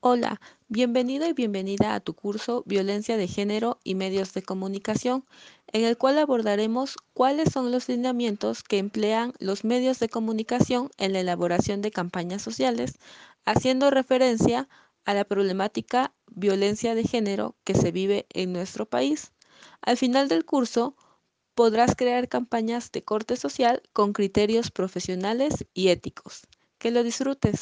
Hola, bienvenido y bienvenida a tu curso Violencia de Género y Medios de Comunicación, en el cual abordaremos cuáles son los lineamientos que emplean los medios de comunicación en la elaboración de campañas sociales, haciendo referencia a la problemática violencia de género que se vive en nuestro país. Al final del curso, podrás crear campañas de corte social con criterios profesionales y éticos. Que lo disfrutes.